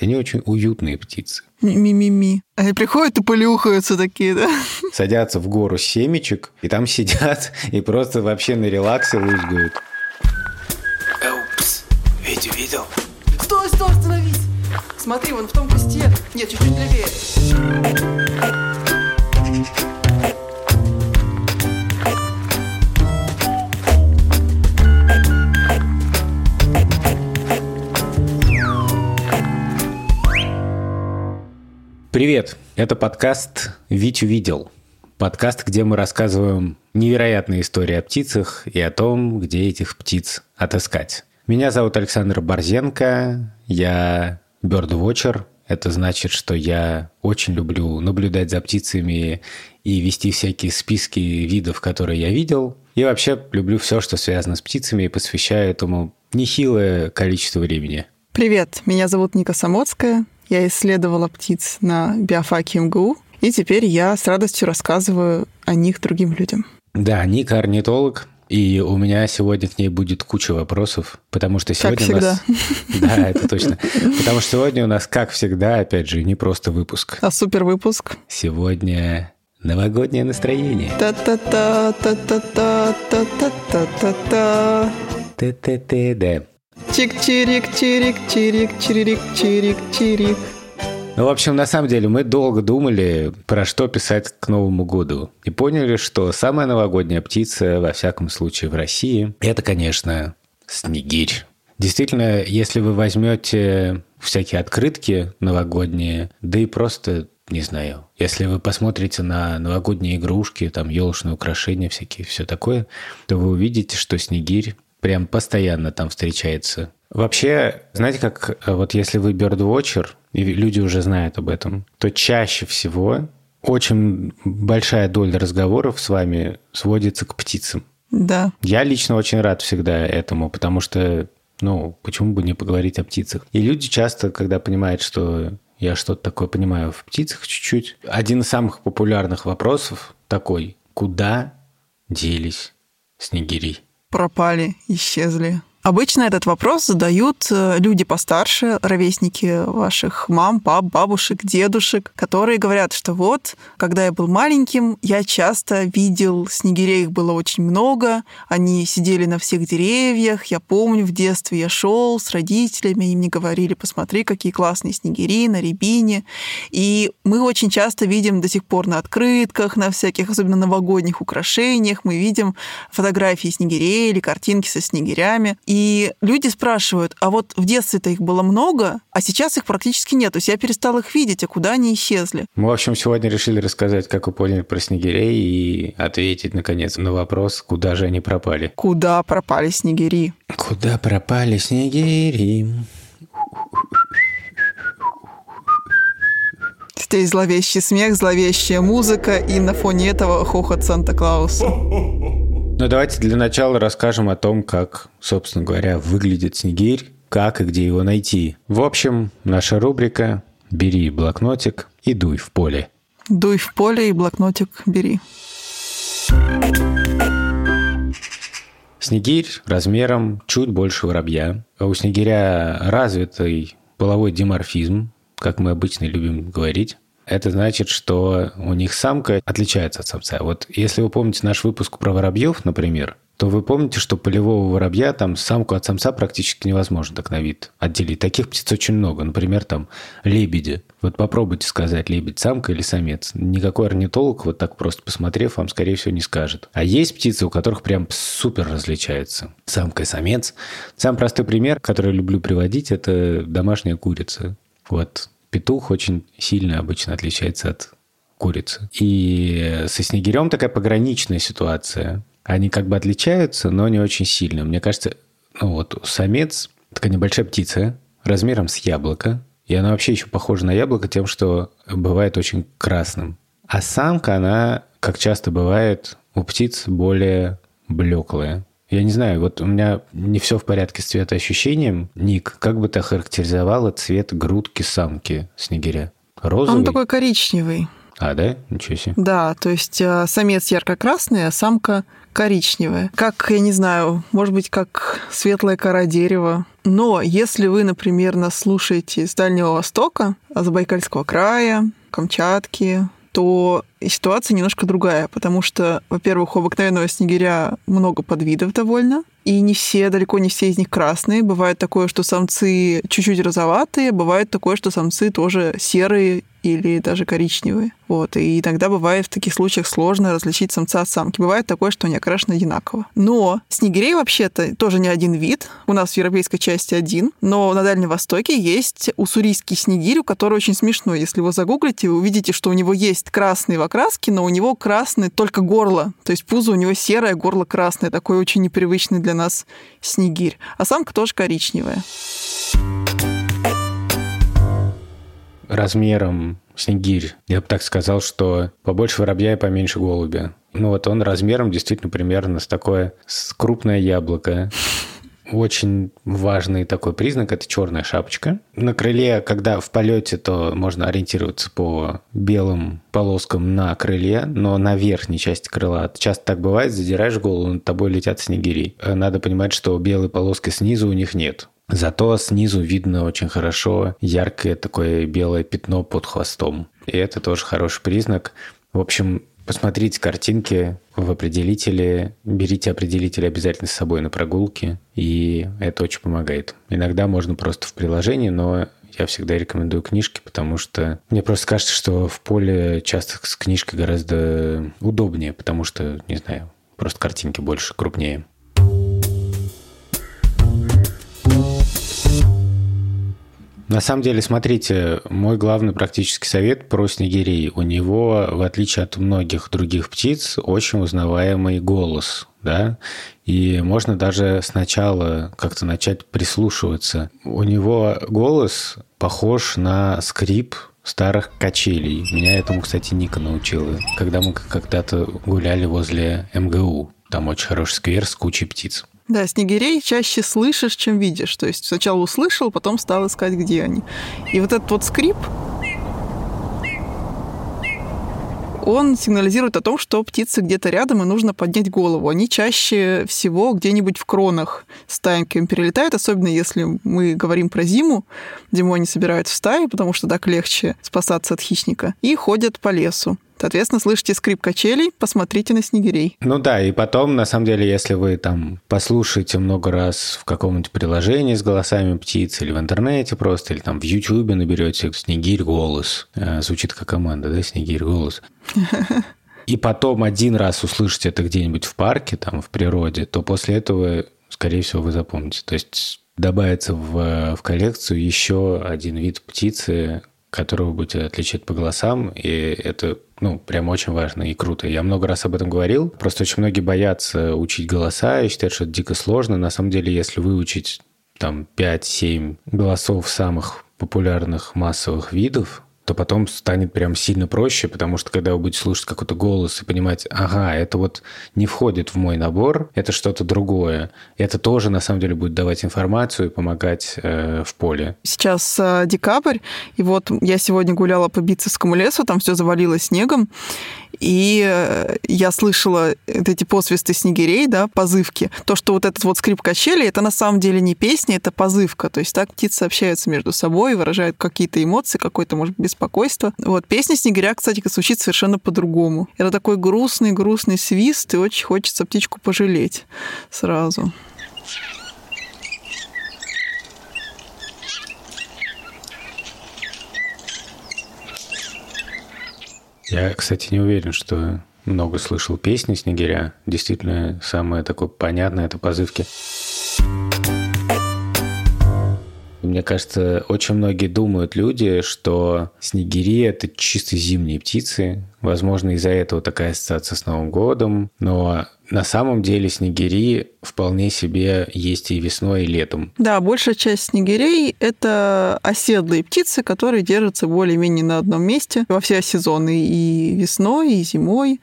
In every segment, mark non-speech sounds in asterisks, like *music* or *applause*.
Они очень уютные птицы. Ми-ми-ми. Они приходят и полюхаются такие, да? Садятся в гору семечек, и там сидят, и просто вообще на релаксе лузгают. Упс, Витю видел? Стой, стой, остановись! Смотри, вон в том кусте. Нет, чуть-чуть левее. Привет, это подкаст «Витю видел». Подкаст, где мы рассказываем невероятные истории о птицах и о том, где этих птиц отыскать. Меня зовут Александр Борзенко, я бёрдвотчер. Это значит, что я очень люблю наблюдать за птицами и вести всякие списки видов, которые я видел. И вообще люблю все, что связано с птицами, и посвящаю этому нехилое количество времени. Привет, меня зовут Ника Самоцкая. Я исследовала птиц на биофаке МГУ, и теперь я с радостью рассказываю о них другим людям. Да, Ника орнитолог, и у меня сегодня к ней будет куча вопросов, потому что сегодня как у нас... *laughs* Да, это точно. Потому что сегодня у нас, как всегда, опять же, не просто выпуск. А супер выпуск. Сегодня новогоднее настроение. Та-та-та, та-та-та, та-та-та-та-та. Т-т-т-д. Чик-чирик, чирик, чирик, чирик, чирик, чирик. Ну, в общем, на самом деле, мы долго думали, про что писать к Новому году. И поняли, что самая новогодняя птица, во всяком случае, в России, это, конечно, снегирь. Действительно, если вы возьмете всякие открытки новогодние, да и просто не знаю. Если вы посмотрите на новогодние игрушки, там елочные украшения всякие, все такое, то вы увидите, что снегирь прям постоянно там встречается. Вообще, знаете, как э, вот если вы бёрдвотчер, и люди уже знают об этом, то чаще всего очень большая доля разговоров с вами сводится к птицам. Да. Я лично очень рад всегда этому, потому что, ну, почему бы не поговорить о птицах? И люди часто, когда понимают, что я что-то такое понимаю в птицах чуть-чуть, один из самых популярных вопросов такой, куда делись снегири? Пропали, исчезли. Обычно этот вопрос задают э, люди постарше, ровесники ваших мам, пап, бабушек, дедушек, которые говорят, что вот, когда я был маленьким, я часто видел снегирей, их было очень много, они сидели на всех деревьях, я помню, в детстве я шел с родителями, они мне говорили, посмотри, какие классные снегири на рябине. И мы очень часто видим до сих пор на открытках, на всяких, особенно новогодних украшениях, мы видим фотографии снегирей или картинки со снегирями. И люди спрашивают, а вот в детстве-то их было много, а сейчас их практически нет. То есть я перестал их видеть, а куда они исчезли? Мы, в общем, сегодня решили рассказать, как вы поняли про снегирей и ответить, наконец, на вопрос, куда же они пропали. Куда пропали снегири? Куда пропали снегири? Здесь зловещий смех, зловещая музыка, и на фоне этого хохот Санта-Клауса. Ну, давайте для начала расскажем о том, как, собственно говоря, выглядит снегирь, как и где его найти. В общем, наша рубрика «Бери блокнотик и дуй в поле». Дуй в поле и блокнотик бери. Снегирь размером чуть больше воробья. А у снегиря развитый половой диморфизм, как мы обычно любим говорить. Это значит, что у них самка отличается от самца. Вот если вы помните наш выпуск про воробьев, например, то вы помните, что полевого воробья там самку от самца практически невозможно так на вид отделить. Таких птиц очень много. Например, там лебеди. Вот попробуйте сказать, лебедь самка или самец. Никакой орнитолог, вот так просто посмотрев, вам, скорее всего, не скажет. А есть птицы, у которых прям супер различаются. Самка и самец. Самый простой пример, который я люблю приводить, это домашняя курица. Вот петух очень сильно обычно отличается от курицы. И со снегирем такая пограничная ситуация. Они как бы отличаются, но не очень сильно. Мне кажется, ну вот самец такая небольшая птица размером с яблоко. И она вообще еще похожа на яблоко тем, что бывает очень красным. А самка, она, как часто бывает, у птиц более блеклая. Я не знаю, вот у меня не все в порядке с цветоощущением. Ник, как бы ты охарактеризовала цвет грудки самки снегиря? Розовый? Он такой коричневый. А, да? Ничего себе. Да, то есть э, самец ярко-красный, а самка коричневое. Как, я не знаю, может быть, как светлая кора дерева. Но если вы, например, нас слушаете с Дальнего Востока, Забайкальского края, Камчатки, то ситуация немножко другая, потому что, во-первых, у обыкновенного снегиря много подвидов довольно, и не все, далеко не все из них красные. Бывает такое, что самцы чуть-чуть розоватые, бывает такое, что самцы тоже серые или даже коричневые. Вот. И иногда бывает в таких случаях сложно различить самца от самки. Бывает такое, что они окрашены одинаково. Но снегирей вообще-то тоже не один вид. У нас в европейской части один. Но на Дальнем Востоке есть уссурийский снегирь, у которого очень смешно. Если вы загуглите, вы увидите, что у него есть красный в окраске, но у него красный только горло. То есть пузо у него серое, горло красное. Такой очень непривычный для нас снегирь. А самка тоже коричневая размером снегирь. Я бы так сказал, что побольше воробья и поменьше голубя. Ну вот он размером действительно примерно с такое с крупное яблоко. Очень важный такой признак – это черная шапочка. На крыле, когда в полете, то можно ориентироваться по белым полоскам на крыле, но на верхней части крыла часто так бывает, задираешь голову, над тобой летят снегири. Надо понимать, что белой полоски снизу у них нет. Зато снизу видно очень хорошо яркое такое белое пятно под хвостом. И это тоже хороший признак. В общем, посмотрите картинки в определителе, берите определитель обязательно с собой на прогулки, и это очень помогает. Иногда можно просто в приложении, но я всегда рекомендую книжки, потому что мне просто кажется, что в поле часто с книжкой гораздо удобнее, потому что, не знаю, просто картинки больше, крупнее. На самом деле, смотрите, мой главный практический совет про снегирей. У него, в отличие от многих других птиц, очень узнаваемый голос, да, и можно даже сначала как-то начать прислушиваться. У него голос похож на скрип старых качелей. Меня этому, кстати, Ника научила, когда мы когда-то гуляли возле МГУ. Там очень хороший сквер с кучей птиц. Да, снегирей чаще слышишь, чем видишь. То есть сначала услышал, потом стал искать, где они. И вот этот вот скрип, он сигнализирует о том, что птицы где-то рядом, и нужно поднять голову. Они чаще всего где-нибудь в кронах стаеньками перелетают, особенно если мы говорим про зиму. Зимой они собираются в стаи, потому что так легче спасаться от хищника, и ходят по лесу. Соответственно, слышите скрип качелей, посмотрите на снегирей. Ну да, и потом, на самом деле, если вы там послушаете много раз в каком-нибудь приложении с голосами птиц или в интернете просто, или там в Ютубе наберете «Снегирь голос», э, звучит как команда, да, «Снегирь голос», *laughs* и потом один раз услышите это где-нибудь в парке, там, в природе, то после этого, скорее всего, вы запомните. То есть добавится в, в коллекцию еще один вид птицы, которого будете отличать по голосам, и это, ну, прям очень важно и круто. Я много раз об этом говорил, просто очень многие боятся учить голоса и считают, что это дико сложно. На самом деле, если выучить там 5-7 голосов самых популярных массовых видов, то потом станет прям сильно проще, потому что когда вы будете слушать какой-то голос и понимать, ага, это вот не входит в мой набор, это что-то другое, это тоже на самом деле будет давать информацию и помогать э, в поле. Сейчас э, декабрь, и вот я сегодня гуляла по Битцевскому лесу, там все завалилось снегом, и э, я слышала эти посвисты снегирей, да, позывки. То, что вот этот вот скрип качели, это на самом деле не песня, это позывка. То есть так птицы общаются между собой, выражают какие-то эмоции, какое-то, может беспокойство. Вот песня снегиря, кстати, звучит совершенно по-другому. Это такой грустный-грустный свист, и очень хочется птичку пожалеть сразу. Я, кстати, не уверен, что много слышал песни Снегиря. Действительно, самое такое понятное – это позывки. Мне кажется, очень многие думают люди, что снегири – это чисто зимние птицы. Возможно, из-за этого такая ассоциация с Новым годом. Но на самом деле снегири вполне себе есть и весной, и летом. Да, большая часть снегирей – это оседлые птицы, которые держатся более-менее на одном месте во все сезоны и весной, и зимой,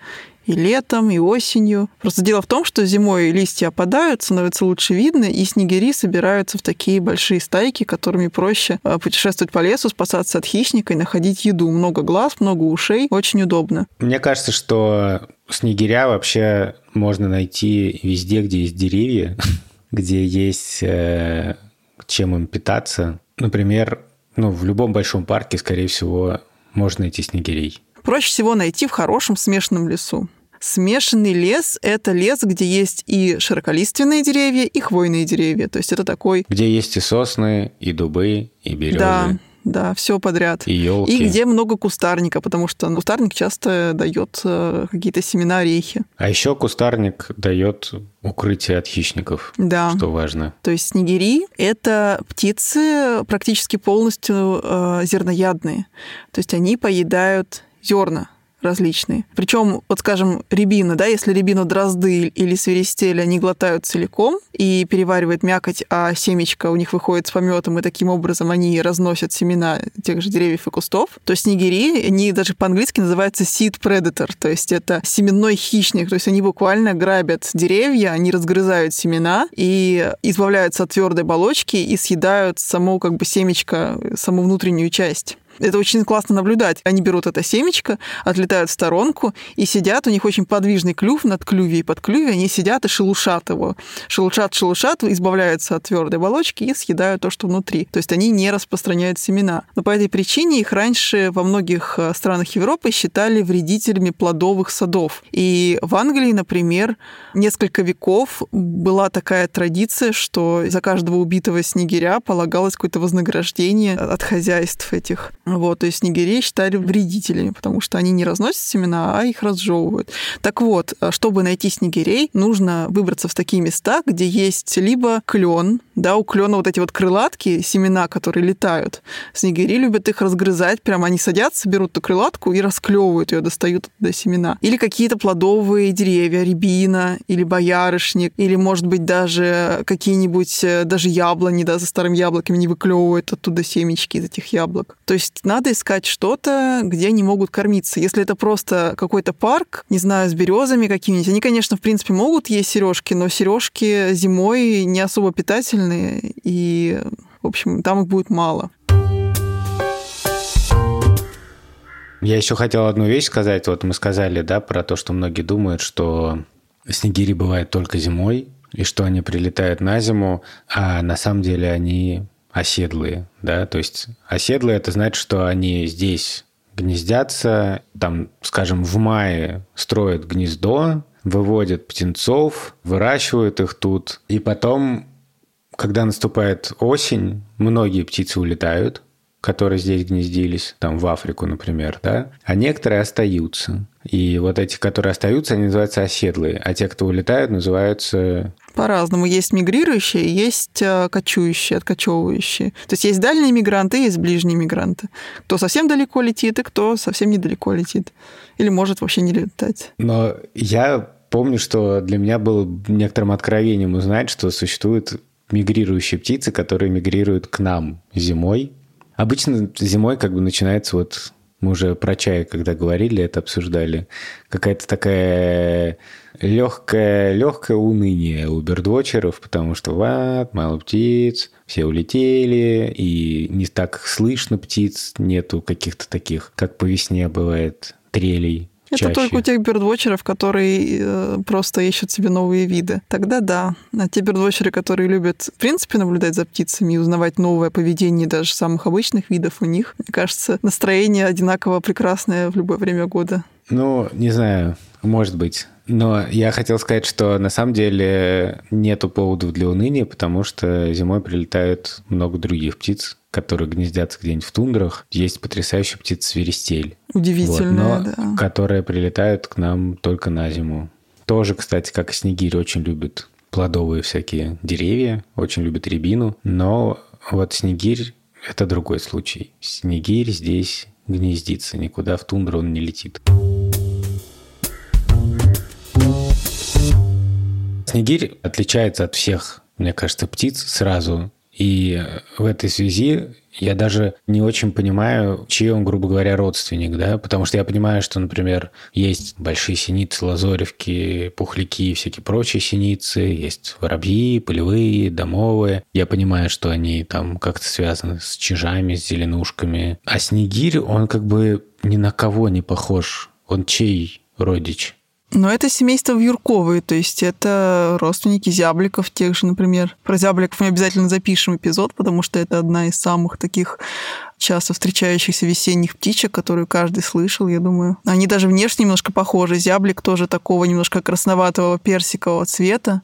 и летом, и осенью. Просто дело в том, что зимой листья опадают, становится лучше видно, и снегири собираются в такие большие стайки, которыми проще а, путешествовать по лесу, спасаться от хищника и находить еду. Много глаз, много ушей, очень удобно. Мне кажется, что снегиря вообще можно найти везде, где есть деревья, *laughs* где есть э, чем им питаться. Например, ну, в любом большом парке, скорее всего, можно найти снегирей. Проще всего найти в хорошем смешанном лесу. Смешанный лес – это лес, где есть и широколиственные деревья, и хвойные деревья. То есть это такой... Где есть и сосны, и дубы, и березы. Да, да, все подряд. И елки. И где много кустарника, потому что кустарник часто дает э, какие-то семена орехи. А еще кустарник дает укрытие от хищников, Да. что важно. То есть снегири – это птицы практически полностью э, зерноядные. То есть они поедают зерна различные. Причем, вот скажем, рябина, да, если рябину дрозды или свиристели, они глотают целиком и переваривают мякоть, а семечко у них выходит с пометом, и таким образом они разносят семена тех же деревьев и кустов, то снегири, они даже по-английски называются seed predator, то есть это семенной хищник, то есть они буквально грабят деревья, они разгрызают семена и избавляются от твердой оболочки и съедают саму как бы семечко, саму внутреннюю часть. Это очень классно наблюдать. Они берут это семечко, отлетают в сторонку и сидят. У них очень подвижный клюв над клюве и под клюве. Они сидят и шелушат его. Шелушат, шелушат, избавляются от твердой оболочки и съедают то, что внутри. То есть они не распространяют семена. Но по этой причине их раньше во многих э, странах Европы считали вредителями плодовых садов. И в Англии, например, несколько веков была такая традиция, что за каждого убитого снегиря полагалось какое-то вознаграждение от хозяйств этих. Вот, то есть снегирей считали вредителями, потому что они не разносят семена, а их разжевывают. Так вот, э, чтобы найти снегирей, нужно выбраться в такие места, где есть либо клен, да, у клена вот эти вот крылатки, семена, которые летают. Снегири любят их разгрызать, прямо они садятся, берут эту крылатку и расклевывают ее, достают оттуда семена. Или какие-то плодовые деревья, рябина или боярышник, или, может быть, даже какие-нибудь, э, даже яблони, да, за старым яблоками не выклевывают оттуда семечки из этих яблок. То есть надо искать что-то, где они могут кормиться. Если это просто какой-то парк, не знаю, с березами какими-нибудь, они, конечно, в принципе, могут есть сережки, но сережки зимой не особо питательные, и, в общем, там их будет мало. Я еще хотел одну вещь сказать. Вот мы сказали, да, про то, что многие думают, что снегири бывают только зимой, и что они прилетают на зиму, а на самом деле они оседлые, да, то есть оседлые это значит, что они здесь гнездятся, там, скажем, в мае строят гнездо, выводят птенцов, выращивают их тут, и потом, когда наступает осень, многие птицы улетают, которые здесь гнездились, там в Африку, например, да, а некоторые остаются. И вот эти, которые остаются, они называются оседлые, а те, кто улетают, называются По-разному. Есть мигрирующие, есть э, кочующие, откочевывающие. То есть есть дальние мигранты, есть ближние мигранты. Кто совсем далеко летит, и кто совсем недалеко летит. Или может вообще не летать. Но я помню, что для меня было некоторым откровением узнать, что существуют мигрирующие птицы, которые мигрируют к нам зимой. Обычно зимой как бы начинается вот мы уже про чай, когда говорили, это обсуждали, какая-то такая легкое, легкое уныние у бердвотчеров, потому что вот, мало птиц, все улетели, и не так слышно птиц, нету каких-то таких, как по весне бывает, трелей. Это чаще. только у тех бердвотчеров, которые э, просто ищут себе новые виды. Тогда да. А те бердвотчеры, которые любят, в принципе, наблюдать за птицами и узнавать новое поведение даже самых обычных видов, у них, мне кажется, настроение одинаково прекрасное в любое время года. Ну, не знаю, может быть. Но я хотел сказать, что на самом деле нету поводов для уныния, потому что зимой прилетают много других птиц, которые гнездятся где-нибудь в тундрах. Есть потрясающая птица свиристель. Удивительно, Вот, но да. которые прилетают к нам только на зиму. Тоже, кстати, как и снегирь, очень любят плодовые всякие деревья, очень любят рябину. Но вот снегирь – это другой случай. Снегирь здесь гнездится, никуда в тундру он не летит. Снегирь отличается от всех, мне кажется, птиц сразу. И в этой связи я даже не очень понимаю, чей он, грубо говоря, родственник, да, потому что я понимаю, что, например, есть большие синицы, лазоревки, пухляки и всякие прочие синицы, есть воробьи, полевые, домовые. Я понимаю, что они там как-то связаны с чижами, с зеленушками. А снегирь, он как бы ни на кого не похож. Он чей родич? Но это семейство вьюрковые, то есть это родственники зябликов тех же, например. Про зябликов мы обязательно запишем эпизод, потому что это одна из самых таких часто встречающихся весенних птичек, которую каждый слышал, я думаю. Они даже внешне немножко похожи. Зяблик тоже такого немножко красноватого персикового цвета,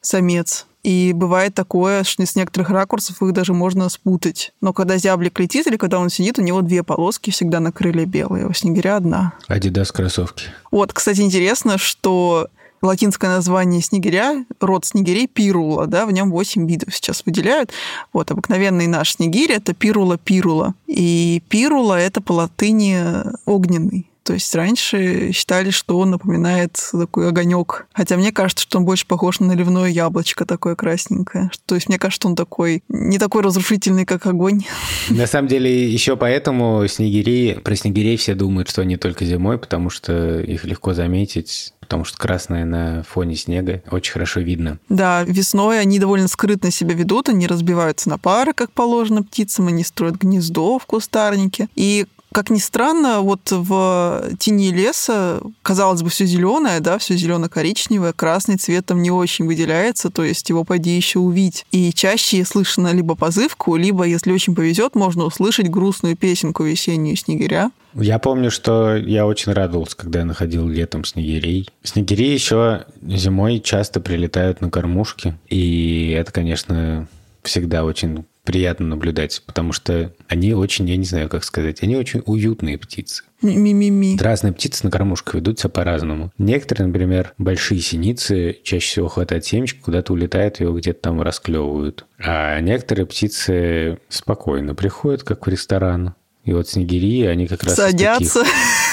самец. И бывает такое, что с некоторых ракурсов их даже можно спутать. Но когда зяблик летит или когда он сидит, у него две полоски всегда на крыле белые, у снегиря одна. Адидас кроссовки. Вот, кстати, интересно, что латинское название снегиря, род снегирей пирула, да, в нем 8 видов сейчас выделяют. Вот, обыкновенный наш снегирь – это пирула-пирула. И пирула – это по латыни огненный. То есть раньше считали, что он напоминает такой огонек. Хотя мне кажется, что он больше похож на наливное яблочко такое красненькое. То есть мне кажется, он такой не такой разрушительный, как огонь. На самом деле, еще поэтому снегири, про снегирей все думают, что они только зимой, потому что их легко заметить потому что красное на фоне снега очень хорошо видно. Да, весной они довольно скрытно себя ведут, они разбиваются на пары, как положено птицам, они строят гнездо в кустарнике. И как ни странно, вот в тени леса, казалось бы, все зеленое, да, все зелено-коричневое, красный цвет там не очень выделяется, то есть его пойди еще увидеть. И чаще слышно либо позывку, либо, если очень повезет, можно услышать грустную песенку весеннюю снегиря. Я помню, что я очень радовался, когда я находил летом снегирей. Снегири еще зимой часто прилетают на кормушки, и это, конечно, всегда очень приятно наблюдать, потому что они очень, я не знаю, как сказать, они очень уютные птицы. Ми-ми-ми. Разные птицы на кормушках ведут себя по-разному. Некоторые, например, большие синицы, чаще всего хватает семечко, куда-то улетают, его где-то там расклевывают. А некоторые птицы спокойно приходят, как в ресторан, и вот снегири, они как раз Садятся.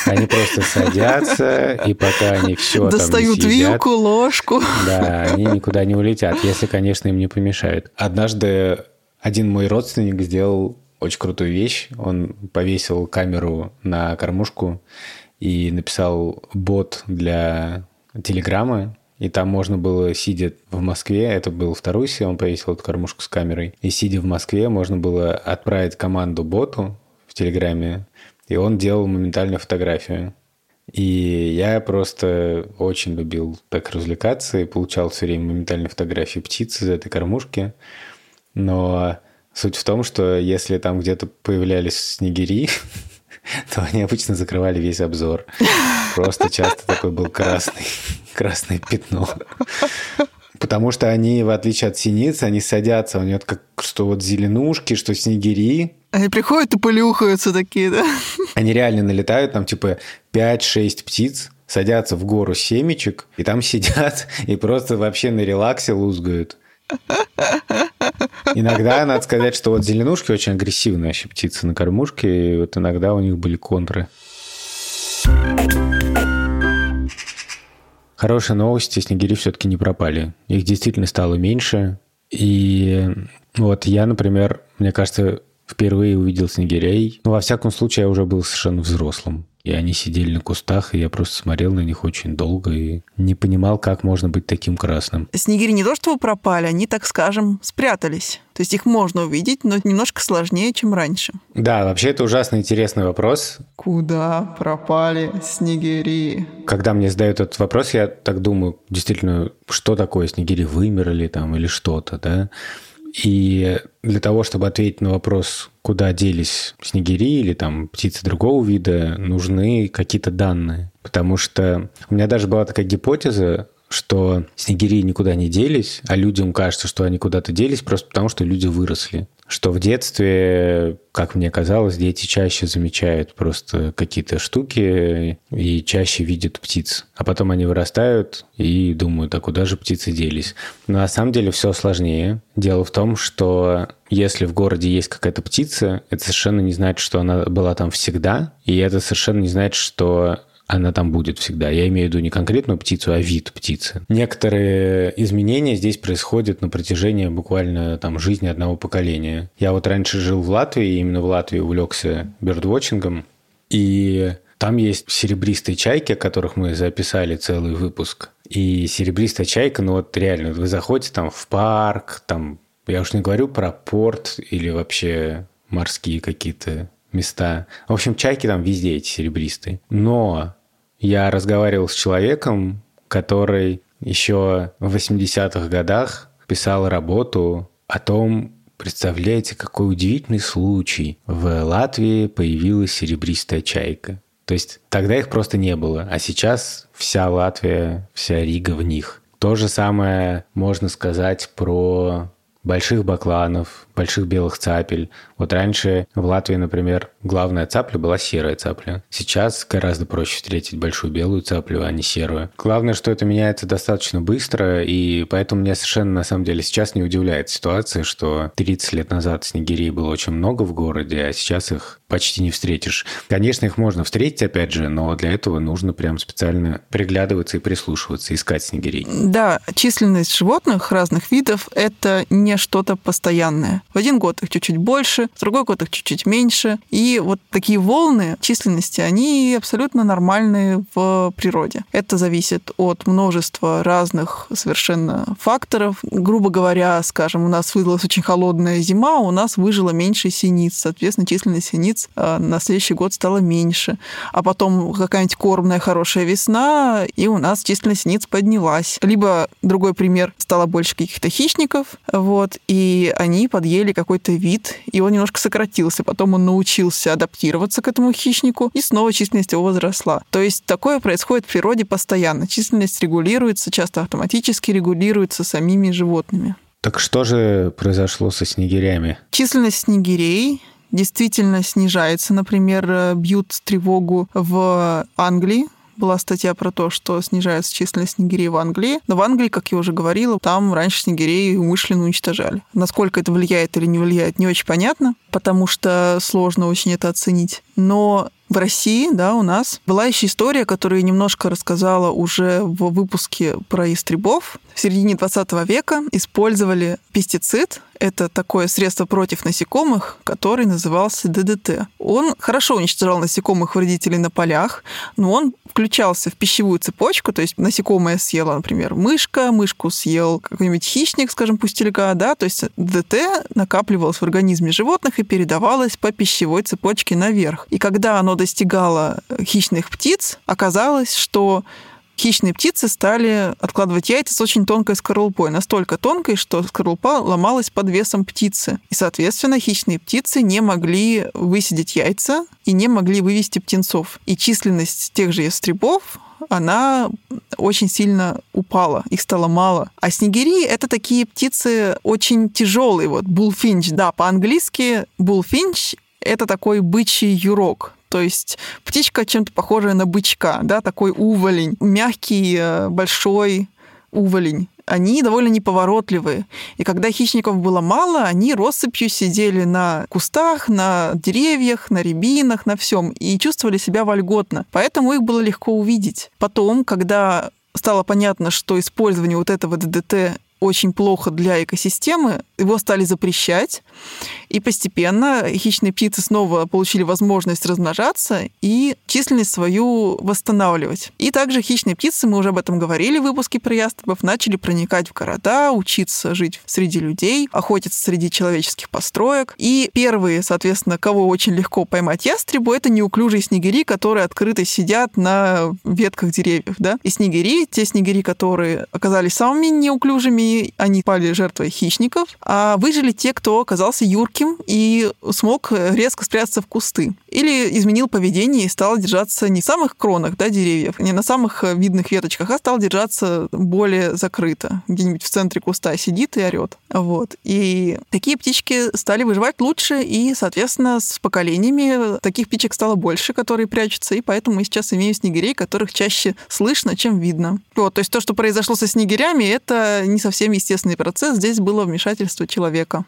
Они просто садятся, и пока они все Достают там съедят, вилку, ложку. Да, они никуда не улетят, если, конечно, им не помешают. Однажды один мой родственник сделал очень крутую вещь. Он повесил камеру на кормушку и написал бот для телеграммы, и там можно было, сидя в Москве, это был в Тарусе, он повесил эту кормушку с камерой, и сидя в Москве, можно было отправить команду боту в Телеграме, и он делал моментальную фотографию. И я просто очень любил так развлекаться и получал все время моментальные фотографии птиц из этой кормушки. Но суть в том, что если там где-то появлялись снегири, *laughs* то они обычно закрывали весь обзор. Просто часто такой был красный, *laughs* красное пятно. Потому что они, в отличие от синиц, они садятся, у них как что вот зеленушки, что снегири. Они приходят и полюхаются такие, да? Они реально налетают, там типа 5-6 птиц, садятся в гору семечек, и там сидят, *laughs* и просто вообще на релаксе лузгают. Иногда надо сказать, что вот зеленушки очень агрессивные вообще птицы на кормушке, и вот иногда у них были контры. Хорошие новости, снегири все-таки не пропали. Их действительно стало меньше. И вот я, например, мне кажется, впервые увидел снегирей. Ну, во всяком случае, я уже был совершенно взрослым. И они сидели на кустах, и я просто смотрел на них очень долго и не понимал, как можно быть таким красным. Снегири не то что пропали, они, так скажем, спрятались. То есть их можно увидеть, но немножко сложнее, чем раньше. Да, вообще это ужасно интересный вопрос. Куда пропали снегири? Когда мне задают этот вопрос, я так думаю, действительно, что такое снегири, вымерли там или что-то, да? И для того, чтобы ответить на вопрос, куда делись снегири или там птицы другого вида, нужны какие-то данные. Потому что у меня даже была такая гипотеза, что снегири никуда не делись, а людям кажется, что они куда-то делись просто потому, что люди выросли что в детстве, как мне казалось, дети чаще замечают просто какие-то штуки и чаще видят птиц. А потом они вырастают и думают, а куда же птицы делись? Но на самом деле все сложнее. Дело в том, что если в городе есть какая-то птица, это совершенно не значит, что она была там всегда, и это совершенно не значит, что она там будет всегда. Я имею в виду не конкретную птицу, а вид птицы. Некоторые изменения здесь происходят на протяжении буквально там жизни одного поколения. Я вот раньше жил в Латвии, и именно в Латвии увлекся бердвотчингом, и там есть серебристые чайки, о которых мы записали целый выпуск. И серебристая чайка, ну вот реально, вы заходите там в парк, там, я уж не говорю про порт или вообще морские какие-то места. В общем, чайки там везде эти серебристые. Но Я разговаривал с человеком, который еще в 80-х годах писал работу о том, представляете, какой удивительный случай. В Латвии появилась серебристая чайка. То есть тогда их просто не было, а сейчас вся Латвия, вся Рига в них. То же самое можно сказать про больших бакланов, больших белых цапель. Вот раньше в Латвии, например, главная цапля была серая цапля. Сейчас гораздо проще встретить большую белую цаплю, а не серую. Главное, что это меняется достаточно быстро, и поэтому меня совершенно, на самом деле, сейчас не удивляет ситуация, что 30 лет назад снегирей было очень много в городе, а сейчас их почти не встретишь. Конечно, их можно встретить, опять же, но для этого нужно прям специально приглядываться и прислушиваться, искать снегирей. Да, численность животных разных видов – это не что-то постоянное. В один год их чуть-чуть больше, в другой год их чуть-чуть меньше. И вот такие волны численности, они абсолютно нормальные в природе. Это зависит от множества разных совершенно факторов. Грубо говоря, скажем, у нас выдалась очень холодная зима, у нас выжило меньше синиц. Соответственно, численность синиц э, на следующий год стала меньше. А потом какая-нибудь кормная хорошая весна, и у нас численность синиц поднялась. Либо другой пример, стало больше каких-то хищников, вот, и они подъели какой-то вид, и он немножко сократился. Потом он научился адаптироваться к этому хищнику, и снова численность его возросла. То есть такое происходит в природе постоянно. Численность регулируется, часто автоматически регулируется самими животными. Так что же произошло со снегирями? Численность снегирей действительно снижается. Например, бьют тревогу в Англии, была статья про то, что снижается численность снегирей в Англии. Но в Англии, как я уже говорила, там раньше снегирей умышленно уничтожали. Насколько это влияет или не влияет, не очень понятно, потому что сложно очень это оценить. Но в России, да, у нас была еще история, которую я немножко рассказала уже в выпуске про истребов. В середине 20 века использовали пестицид, это такое средство против насекомых, который назывался ДДТ. Он хорошо уничтожал насекомых вредителей на полях, но он включался в пищевую цепочку, то есть насекомое съела, например, мышка, мышку съел какой-нибудь хищник, скажем, пустельга, да, то есть ДДТ накапливалось в организме животных и передавалось по пищевой цепочке наверх. И когда оно достигало хищных птиц, оказалось, что хищные птицы стали откладывать яйца с очень тонкой скорлупой, настолько тонкой, что скорлупа ломалась под весом птицы. И, соответственно, хищные птицы не могли высидеть яйца и не могли вывести птенцов. И численность тех же ястребов она очень сильно упала, их стало мало. А снегири — это такие птицы очень тяжелые. Вот булфинч, да, по-английски булфинч — это такой бычий юрок то есть птичка чем-то похожая на бычка, да, такой уволень, мягкий, э, большой уволень они довольно неповоротливые. И когда хищников было мало, они россыпью сидели на кустах, на деревьях, на рябинах, на всем и чувствовали себя вольготно. Поэтому их было легко увидеть. Потом, когда стало понятно, что использование вот этого ДДТ очень плохо для экосистемы, его стали запрещать, и постепенно хищные птицы снова получили возможность размножаться и численность свою восстанавливать. И также хищные птицы, мы уже об этом говорили в выпуске про ястребов, начали проникать в города, учиться жить среди людей, охотиться среди человеческих построек. И первые, соответственно, кого очень легко поймать ястребу, это неуклюжие снегири, которые открыто сидят на ветках деревьев. Да? И снегири, те снегири, которые оказались самыми неуклюжими они пали жертвой хищников, а выжили те, кто оказался юрким и смог резко спрятаться в кусты. Или изменил поведение и стал держаться не в самых кронах да, деревьев, не на самых видных веточках, а стал держаться более закрыто. Где-нибудь в центре куста сидит и орет. Вот. И такие птички стали выживать лучше, и, соответственно, с поколениями таких птичек стало больше, которые прячутся, и поэтому мы сейчас имеем снегирей, которых чаще слышно, чем видно. Вот, то есть то, что произошло со снегирями, это не совсем естественный процесс. Здесь было вмешательство человека.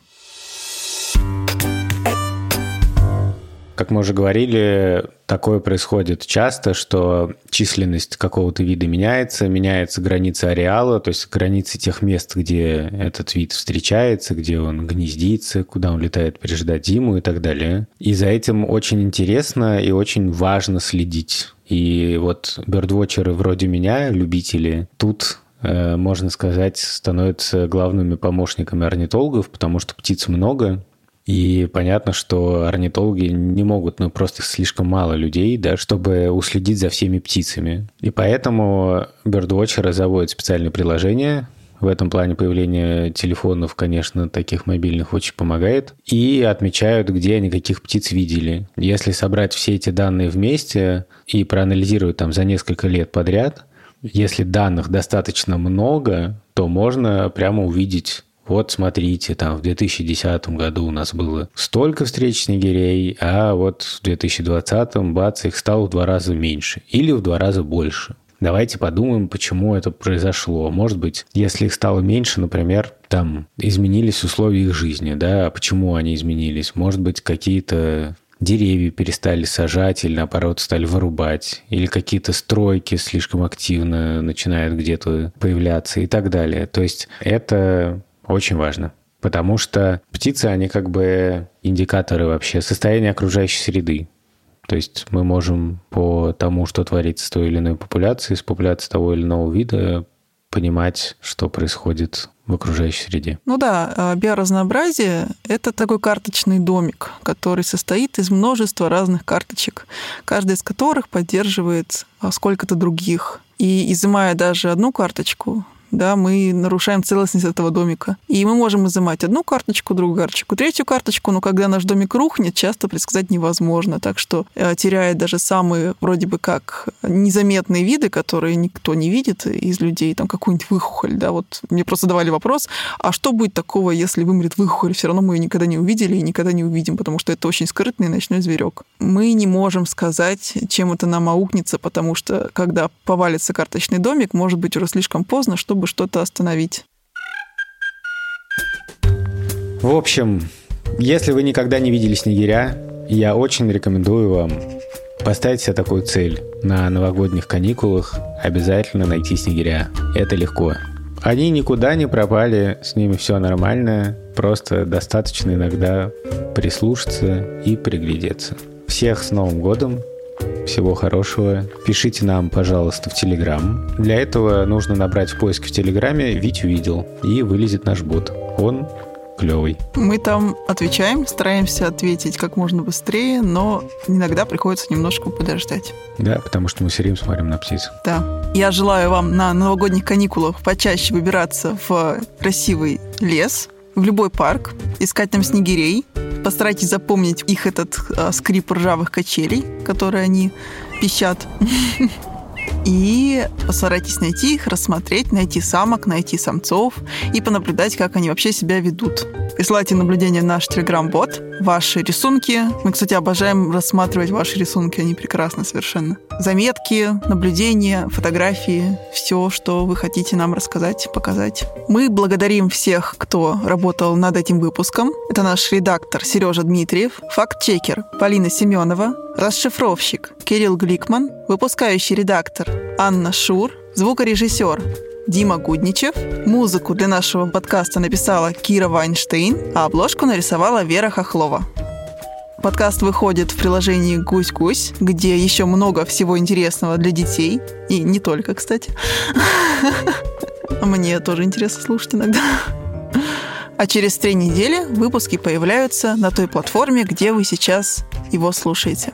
Как мы уже говорили, такое происходит часто, что численность какого-то вида меняется, меняется граница ареала, то есть границы тех мест, где этот вид встречается, где он гнездится, куда он летает переждать зиму и так далее. И за этим очень интересно и очень важно следить. И вот бердвотчеры вроде меня, любители, тут Э, можно сказать, становятся главными помощниками орнитологов, потому что птиц много, И понятно, что орнитологи не могут, ну просто слишком мало людей, да, чтобы уследить за всеми птицами. И поэтому Birdwatcher заводит специальное приложение, в этом плане появление телефонов, конечно, таких мобильных очень помогает. И отмечают, где они каких птиц видели. Если собрать все эти данные вместе и проанализировать там за несколько лет подряд, если данных достаточно много, то можно прямо увидеть вот смотрите, там в 2010 году у нас было столько встреч снегирей, а вот в 2020 бац, их стало в два раза меньше или в два раза больше. Давайте подумаем, почему это произошло. Может быть, если их стало меньше, например, там изменились условия их жизни, да, а почему они изменились? Может быть, какие-то деревья перестали сажать или, наоборот, стали вырубать, или какие-то стройки слишком активно начинают где-то появляться и так далее. То есть это очень важно. Потому что птицы, они как бы индикаторы вообще состояния окружающей среды. То есть мы можем по тому, что творится с той или иной популяцией, с популяцией того или иного вида, понимать, что происходит в окружающей среде. Ну да, а биоразнообразие — это такой карточный домик, который состоит из множества разных карточек, каждая из которых поддерживает а, сколько-то других. И изымая даже одну карточку, да, мы нарушаем целостность этого домика. И мы можем изымать одну карточку, другую карточку, третью карточку, но когда наш домик рухнет, часто предсказать невозможно. Так что э, теряет даже самые вроде бы как незаметные виды, которые никто не видит из людей, там какую-нибудь выхухоль, да, вот мне просто давали вопрос, а что будет такого, если вымрет выхухоль? Все равно мы ее никогда не увидели и никогда не увидим, потому что это очень скрытный ночной зверек. Мы не можем сказать, чем это нам аукнется, потому что когда повалится карточный домик, может быть уже слишком поздно, чтобы чтобы что-то остановить. В общем, если вы никогда не видели снегиря, я очень рекомендую вам поставить себе такую цель. На новогодних каникулах обязательно найти снегиря. Это легко. Они никуда не пропали, с ними все нормально, просто достаточно иногда прислушаться и приглядеться. Всех с Новым годом! Всего хорошего. Пишите нам, пожалуйста, в Телеграм. Для этого нужно набрать в поиск в Телеграме «Вить увидел» и вылезет наш бот. Он клевый. Мы там отвечаем, стараемся ответить как можно быстрее, но иногда приходится немножко подождать. Да, потому что мы все время смотрим на птиц. Да. Я желаю вам на новогодних каникулах почаще выбираться в красивый лес, в любой парк, искать там снегирей, Постарайтесь запомнить их этот э, скрип ржавых качелей, которые они пищат. *laughs* И постарайтесь найти их, рассмотреть, найти самок, найти самцов и понаблюдать, как они вообще себя ведут. Присылайте наблюдения в наш телеграм-бот, ваши рисунки. Мы, кстати, обожаем рассматривать ваши рисунки, они прекрасны совершенно. Заметки, наблюдения, фотографии, все, что вы хотите нам рассказать, показать. Мы благодарим всех, кто работал над этим выпуском. Это наш редактор Сережа Дмитриев, факт-чекер Полина Семенова, расшифровщик Кирилл Гликман, выпускающий редактор Анна Шур, звукорежиссер Дима Гудничев. Музыку для нашего подкаста написала Кира Вайнштейн, а обложку нарисовала Вера Хохлова. Подкаст выходит в приложении «Гусь-гусь», где еще много всего интересного для детей. И не только, кстати. *laughs* Мне тоже интересно слушать иногда. А через три недели выпуски появляются на той платформе, где вы сейчас его слушаете.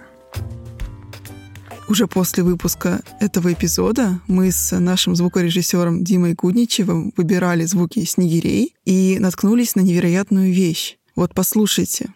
Уже после выпуска этого эпизода мы с нашим звукорежиссером Димой Гудничевым выбирали звуки снегирей и наткнулись на невероятную вещь. Вот послушайте.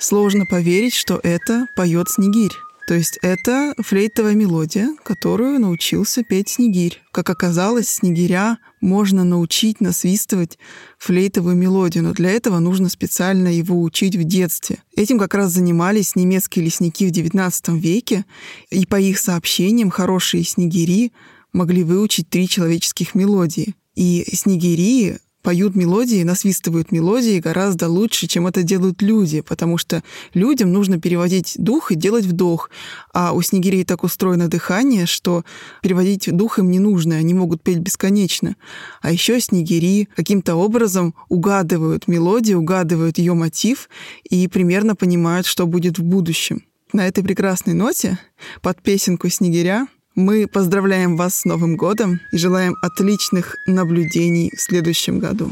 Сложно поверить, что это поет снегирь. То есть это флейтовая мелодия, которую научился петь Снегирь. Как оказалось, Снегиря можно научить насвистывать флейтовую мелодию, но для этого нужно специально его учить в детстве. Этим как раз занимались немецкие лесники в XIX веке, и по их сообщениям хорошие снегири могли выучить три человеческих мелодии. И снегири поют мелодии, насвистывают мелодии гораздо лучше, чем это делают люди, потому что людям нужно переводить дух и делать вдох. А у снегирей так устроено дыхание, что переводить дух им не нужно, они могут петь бесконечно. А еще снегири каким-то образом угадывают мелодию, угадывают ее мотив и примерно понимают, что будет в будущем. На этой прекрасной ноте под песенку снегиря Мы поздравляем вас с Новым годом и желаем отличных наблюдений в следующем году.